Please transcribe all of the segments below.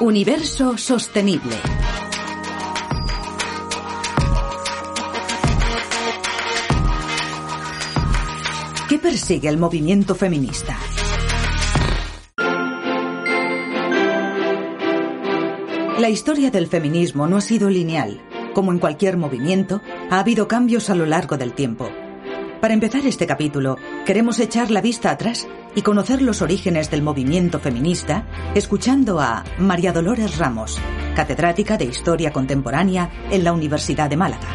Universo sostenible. ¿Qué persigue el movimiento feminista? La historia del feminismo no ha sido lineal. Como en cualquier movimiento, ha habido cambios a lo largo del tiempo. Para empezar este capítulo, queremos echar la vista atrás y conocer los orígenes del movimiento feminista escuchando a María Dolores Ramos, catedrática de Historia Contemporánea en la Universidad de Málaga,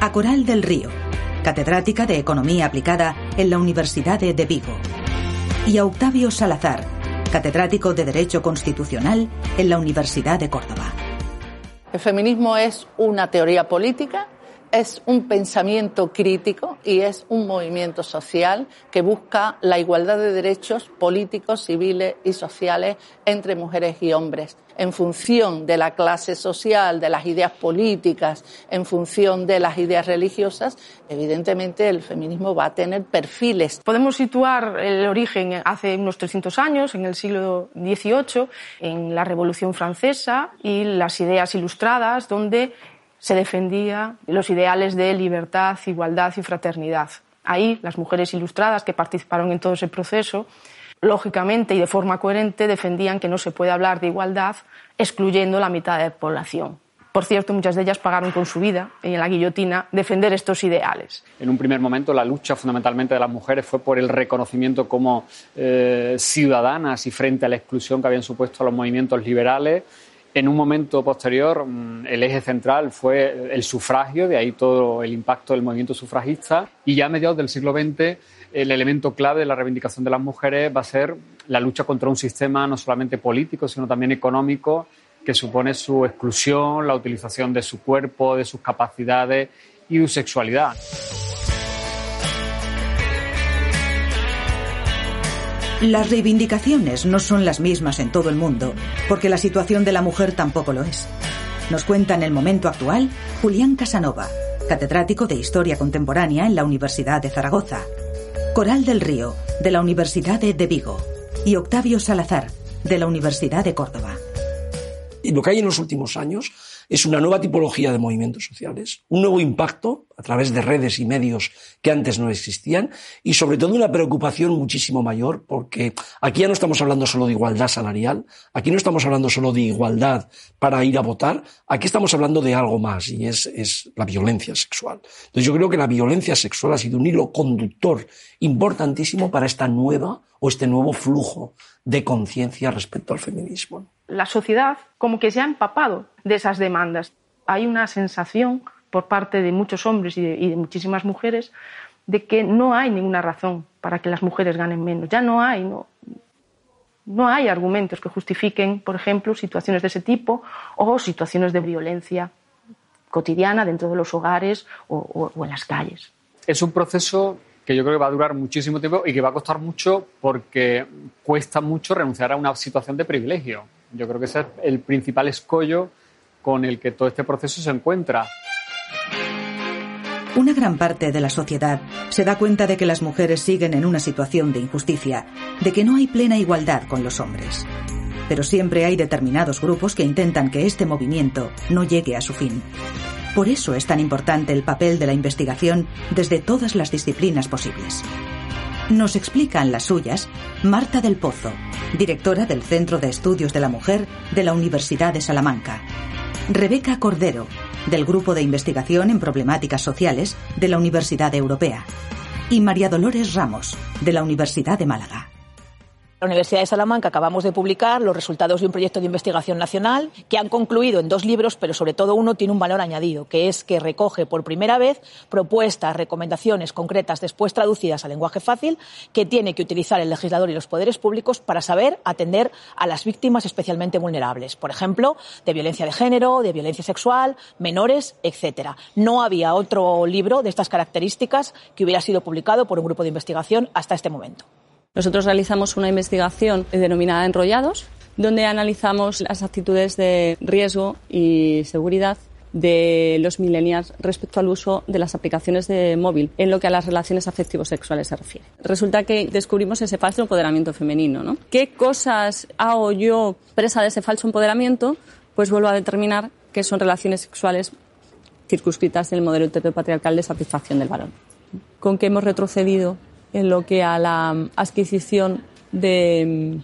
a Coral del Río, catedrática de Economía Aplicada en la Universidad de, de Vigo, y a Octavio Salazar, catedrático de Derecho Constitucional en la Universidad de Córdoba. El feminismo es una teoría política es un pensamiento crítico y es un movimiento social que busca la igualdad de derechos políticos, civiles y sociales entre mujeres y hombres, en función de la clase social, de las ideas políticas, en función de las ideas religiosas, evidentemente el feminismo va a tener perfiles. Podemos situar el origen hace unos 300 años, en el siglo XVIII, en la Revolución Francesa y las ideas ilustradas, donde se defendía los ideales de libertad, igualdad y fraternidad. Ahí las mujeres ilustradas que participaron en todo ese proceso, lógicamente y de forma coherente, defendían que no se puede hablar de igualdad excluyendo la mitad de la población. Por cierto, muchas de ellas pagaron con su vida en la guillotina defender estos ideales. En un primer momento, la lucha fundamentalmente de las mujeres fue por el reconocimiento como eh, ciudadanas y frente a la exclusión que habían supuesto los movimientos liberales en un momento posterior, mm, el eje central fue el sufragio, de ahí todo el impacto del movimiento sufragista, y ya a mediados del siglo XX el elemento clave de la reivindicación de las mujeres va a ser la lucha contra un sistema no solamente político, sino también económico, que supone su exclusión, la utilización de su cuerpo, de sus capacidades y su sexualidad. Las reivindicaciones no son las mismas en todo el mundo, porque la situación de la mujer tampoco lo es. Nos cuenta en el momento actual Julián Casanova, catedrático de Historia Contemporánea en la Universidad de Zaragoza, Coral del Río, de la Universidad de, de Vigo, y Octavio Salazar, de la Universidad de Córdoba. Y lo que hay en los últimos años es una nueva tipología de movimientos sociales, un nuevo impacto a través de redes y medios que antes no existían y sobre todo una preocupación muchísimo mayor porque aquí ya no estamos hablando solo de igualdad salarial, aquí no estamos hablando solo de igualdad para ir a votar, aquí estamos hablando de algo más y es, la violencia sexual. Entonces yo creo que la violencia sexual ha sido un hilo conductor importantísimo para esta nueva o este nuevo flujo de conciencia respecto al feminismo la sociedad como que se ha empapado de esas demandas. Hay una sensación por parte de muchos hombres y de, muchísimas mujeres de que no hay ninguna razón para que las mujeres ganen menos. Ya no hay, no, hay argumentos que justifiquen, por ejemplo, situaciones de ese tipo o situaciones de violencia cotidiana dentro de los hogares o, o en las calles. Es un proceso que yo creo que va a durar muchísimo tiempo y que va a costar mucho porque cuesta mucho renunciar a una situación de privilegio. Yo creo que ese es el principal escollo con el que todo este proceso se encuentra. Una gran parte de la sociedad se da cuenta de que las mujeres siguen en una situación de injusticia, de que no hay plena igualdad con los hombres. Pero siempre hay determinados grupos que intentan que este movimiento no llegue a su fin. Por eso es tan importante el papel de la investigación desde todas las disciplinas posibles. Nos explican las suyas Marta del Pozo, directora del Centro de Estudios de la Mujer de la Universidad de Salamanca. Rebeca Cordero, del Grupo de Investigación en Problemáticas Sociales de la Universidad Europea. Y María Dolores Ramos, de la Universidad de Málaga. La Universidad de Salamanca acabamos de publicar los resultados de un proyecto de investigación nacional que han concluido en dos libros, pero sobre todo uno tiene un valor añadido, que es que recoge por primera vez propuestas, recomendaciones concretas después traducidas al lenguaje fácil que tiene que utilizar el legislador y los poderes públicos para saber atender a las víctimas especialmente vulnerables, por ejemplo, de violencia de género, de violencia sexual, menores, etcétera. No había otro libro de estas características que hubiera sido publicado por un grupo de investigación hasta este momento. Nosotros realizamos una investigación denominada Enrollados, donde analizamos las actitudes de riesgo y seguridad de los millennials respecto al uso de las aplicaciones de móvil en lo que a las relaciones afectivos sexuales se refiere. Resulta que descubrimos ese falso empoderamiento femenino, ¿no? ¿Qué cosas hago yo presa de ese falso empoderamiento? Pues vuelvo a determinar que son relaciones sexuales circunscritas en el modelo heteropatriarcal de satisfacción del varón. ¿Con qué hemos retrocedido en lo que a la adquisición de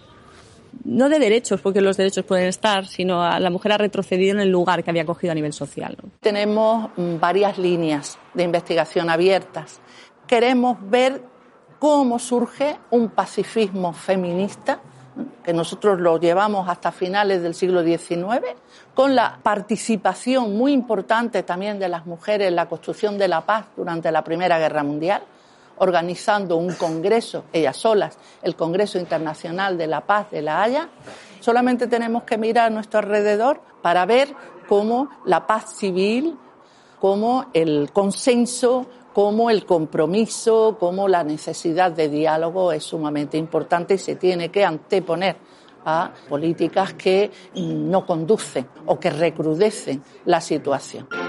no de derechos, porque los derechos pueden estar, sino a la mujer ha retrocedido en el lugar que había cogido a nivel social. Tenemos mm, varias líneas de investigación abiertas. Queremos ver cómo surge un pacifismo feminista, que nosotros lo llevamos hasta finales del siglo XIX, con la participación muy importante también de las mujeres en la construcción de la paz durante la Primera Guerra Mundial organizando un congreso, ellas solas, el Congreso Internacional de la Paz de La Haya. Solamente tenemos que mirar a nuestro alrededor para ver cómo la paz civil, cómo el consenso, cómo el compromiso, cómo la necesidad de diálogo es sumamente importante y se tiene que anteponer a políticas que no conducen o que recrudecen la situación.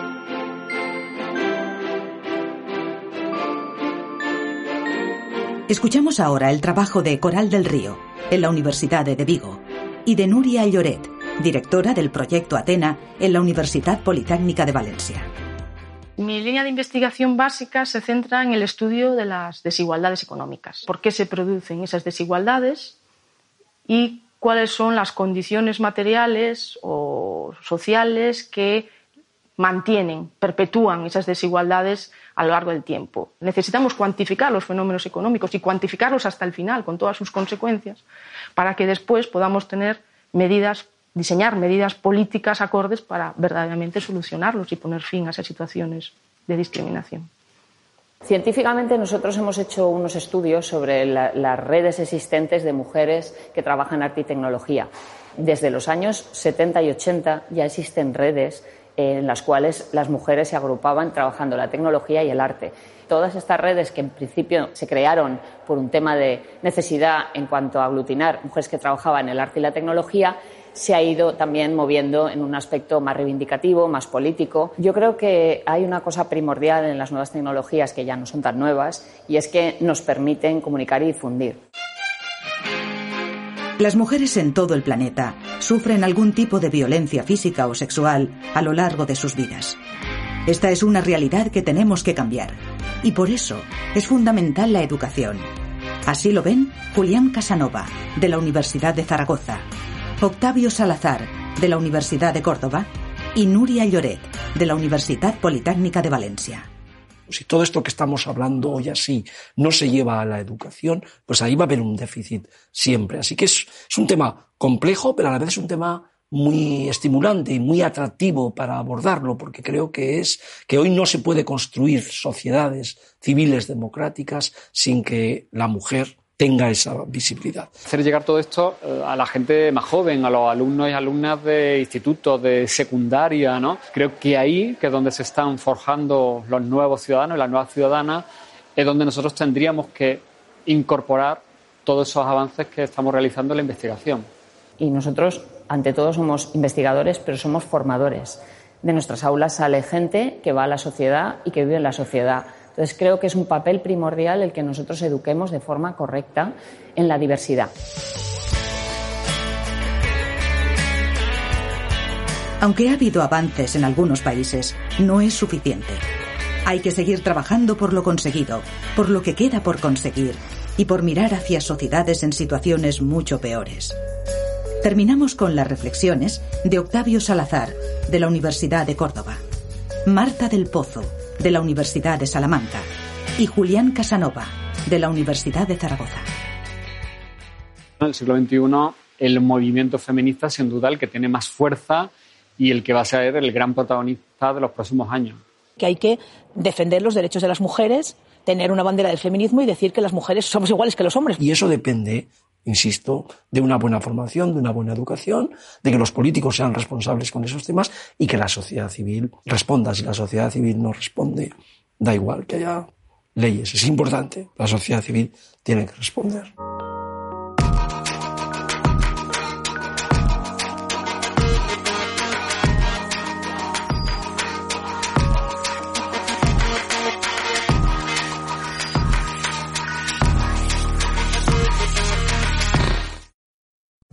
Escuchamos ahora el trabajo de Coral del Río, en la Universidad de Vigo, y de Nuria Lloret, directora del proyecto Atena en la Universidad Politécnica de Valencia. Mi línea de investigación básica se centra en el estudio de las desigualdades económicas. ¿Por qué se producen esas desigualdades? Y cuáles son las condiciones materiales o sociales que mantienen, perpetúan esas desigualdades a lo largo del tiempo. Necesitamos cuantificar los fenómenos económicos y cuantificarlos hasta el final, con todas sus consecuencias, para que después podamos tener medidas, diseñar medidas políticas acordes para verdaderamente solucionarlos y poner fin a esas situaciones de discriminación. Científicamente nosotros hemos hecho unos estudios sobre las redes existentes de mujeres que trabajan en arte y tecnología. Desde los años 70 y 80 ya existen redes en las cuales las mujeres se agrupaban trabajando la tecnología y el arte. Todas estas redes que en principio se crearon por un tema de necesidad en cuanto a aglutinar mujeres que trabajaban el arte y la tecnología, se ha ido también moviendo en un aspecto más reivindicativo, más político. Yo creo que hay una cosa primordial en las nuevas tecnologías que ya no son tan nuevas y es que nos permiten comunicar y difundir. Las mujeres en todo el planeta sufren algún tipo de violencia física o sexual a lo largo de sus vidas. Esta es una realidad que tenemos que cambiar y por eso es fundamental la educación. Así lo ven Julián Casanova, de la Universidad de Zaragoza, Octavio Salazar, de la Universidad de Córdoba, y Nuria Lloret, de la Universidad Politécnica de Valencia si todo esto que estamos hablando hoy así no se lleva a la educación, pues ahí va a haber un déficit siempre. Así que es, un tema complejo, pero a la vez es un tema muy estimulante y muy atractivo para abordarlo, porque creo que es que hoy no se puede construir sociedades civiles democráticas sin que la mujer tenga esa visibilidad. Hacer llegar todo esto eh, a la gente más joven, a los alumnos y alumnas de institutos, de secundaria, ¿no? Creo que ahí, que es donde se están forjando los nuevos ciudadanos y las nuevas ciudadanas, es donde nosotros tendríamos que incorporar todos esos avances que estamos realizando en la investigación. Y nosotros, ante todo, somos investigadores, pero somos formadores. De nuestras aulas sale gente que va a la sociedad y que vive en la sociedad entonces creo que es un papel primordial el que nosotros eduquemos de forma correcta en la diversidad. Aunque ha habido avances en algunos países, no es suficiente. Hay que seguir trabajando por lo conseguido, por lo que queda por conseguir y por mirar hacia sociedades en situaciones mucho peores. Terminamos con las reflexiones de Octavio Salazar, de la Universidad de Córdoba. Marta del Pozo, de la Universidad de Salamanca, y Julián Casanova, de la Universidad de Zaragoza. En el siglo XXI, el movimiento feminista, sin duda, el que tiene más fuerza y el que va a ser el gran protagonista de los próximos años. Que hay que defender los derechos de las mujeres, tener una bandera del feminismo y decir que las mujeres somos iguales que los hombres. Y eso depende, insisto, de una buena formación, de una buena educación, de que los políticos sean responsables con esos temas y que la sociedad civil responda. Si la sociedad civil no responde, da igual que haya leyes. Es importante. La sociedad civil tiene que responder.